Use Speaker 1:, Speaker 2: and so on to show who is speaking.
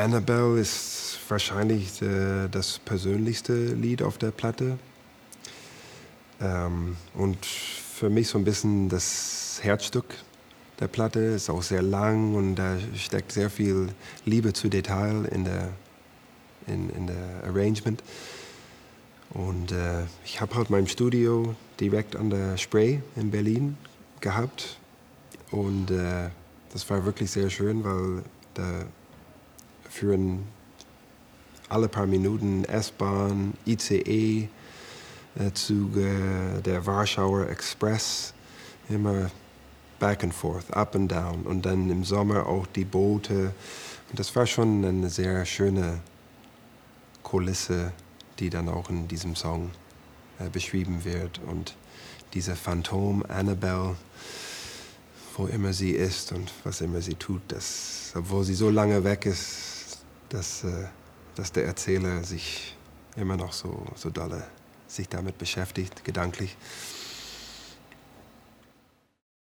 Speaker 1: Annabelle ist wahrscheinlich äh, das persönlichste Lied auf der Platte. Ähm, und für mich so ein bisschen das Herzstück der Platte. Ist auch sehr lang und da steckt sehr viel Liebe zu Detail in der, in, in der Arrangement. Und äh, ich habe halt mein Studio direkt an der Spray in Berlin gehabt. Und äh, das war wirklich sehr schön, weil da führen alle paar Minuten S-Bahn, ICE, äh, Züge, der Warschauer Express, immer back and forth, up and down. Und dann im Sommer auch die Boote. Und das war schon eine sehr schöne Kulisse, die dann auch in diesem Song äh, beschrieben wird. Und diese Phantom Annabelle, wo immer sie ist und was immer sie tut, das, obwohl sie so lange weg ist, dass, äh, dass der Erzähler sich immer noch so, so dolle sich damit beschäftigt, gedanklich.